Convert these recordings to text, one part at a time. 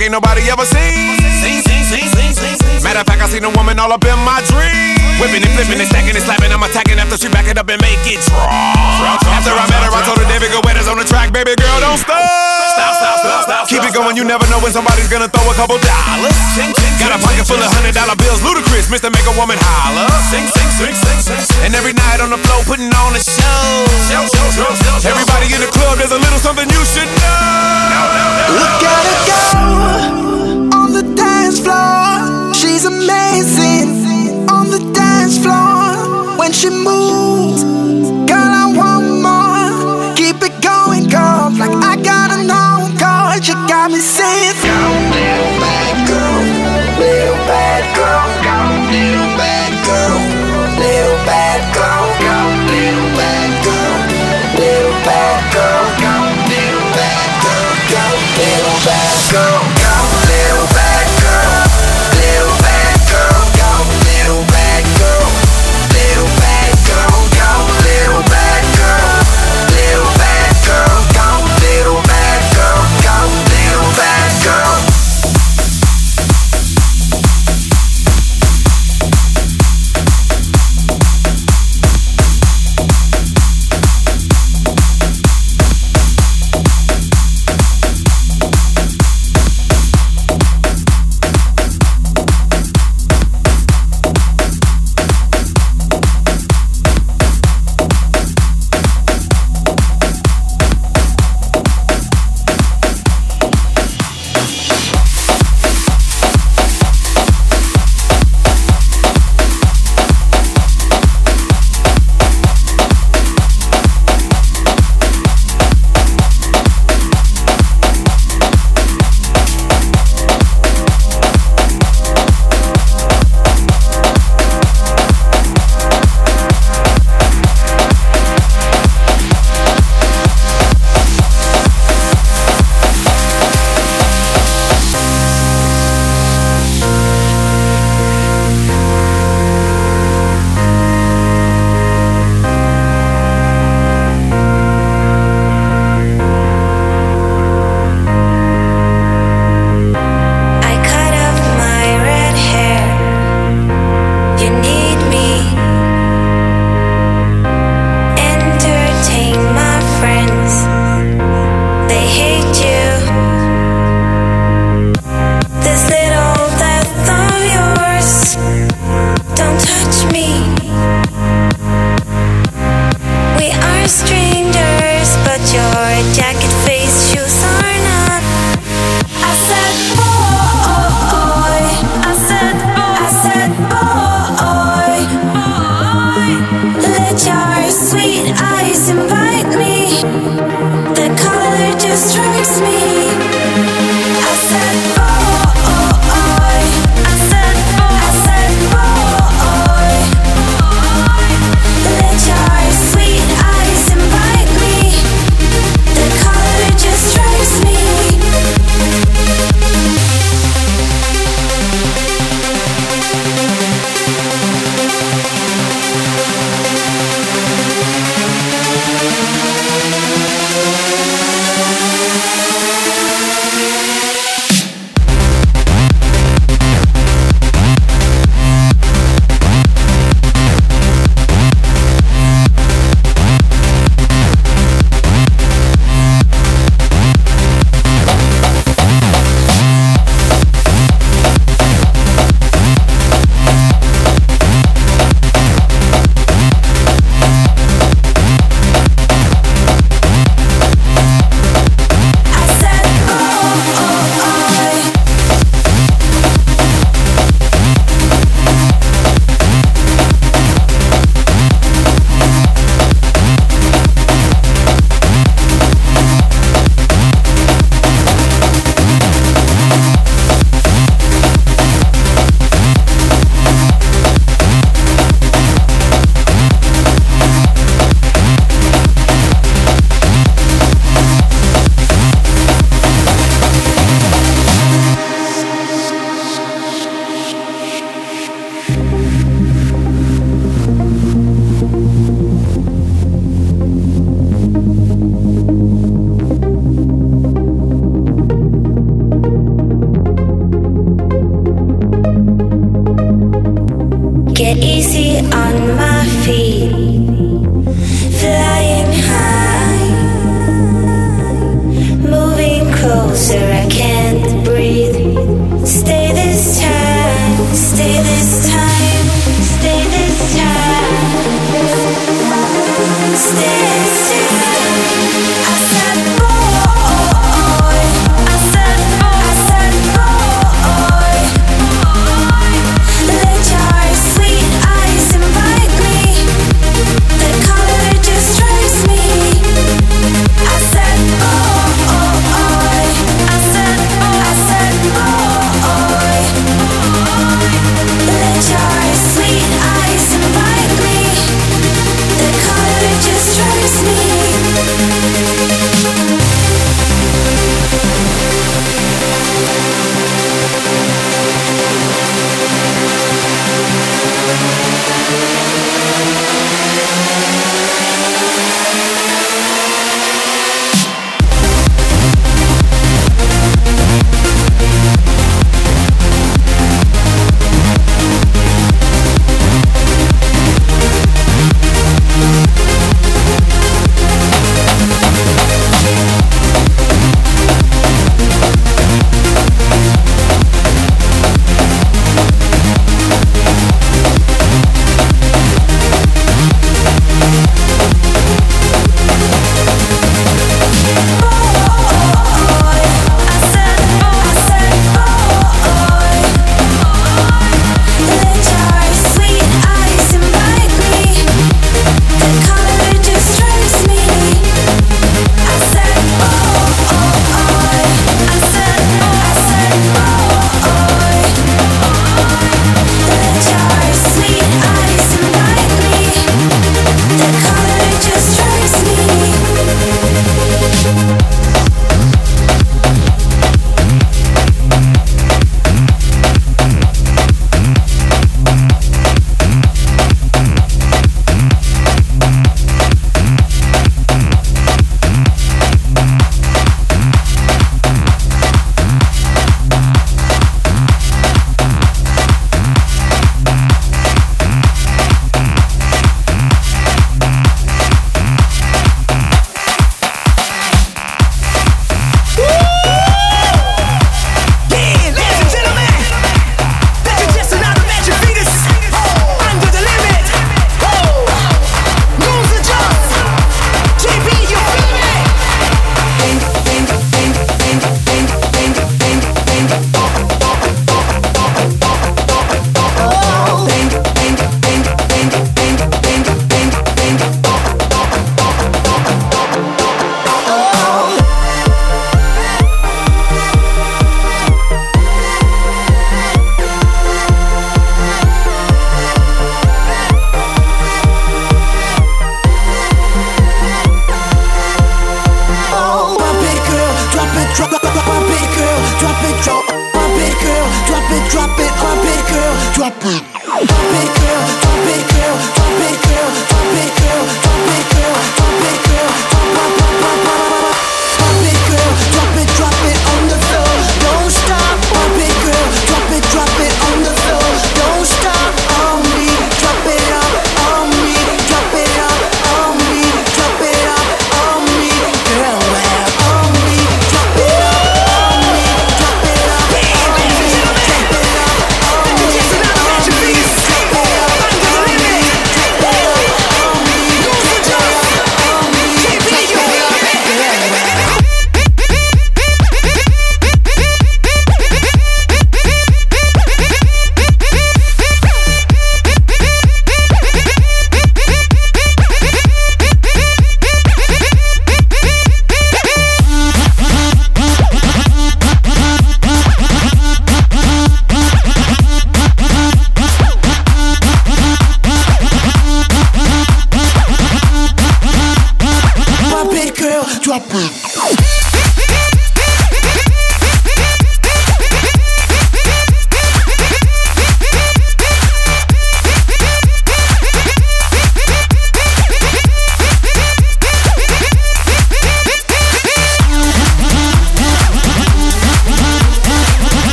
like ain't nobody ever seen. Matter of fact, I seen a woman all up in my dream. Whipping and flipping and stacking and slapping. I'm attacking after she back it up and make it drop. After I met her, I told her David Guetta's on the track. Baby girl, don't stop. Stop, stop, stop, stop. Keep it going, you never know when somebody's gonna throw a couple dollars. Got a pocket full of hundred dollar bills, Ludacris, Mr. Make a Woman holler. And every night on the floor, putting on a show. Everybody in the club, there's a little something you should know. Look at her go on the dance floor. She's amazing on the dance floor when she moves. You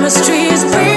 chemistry is real.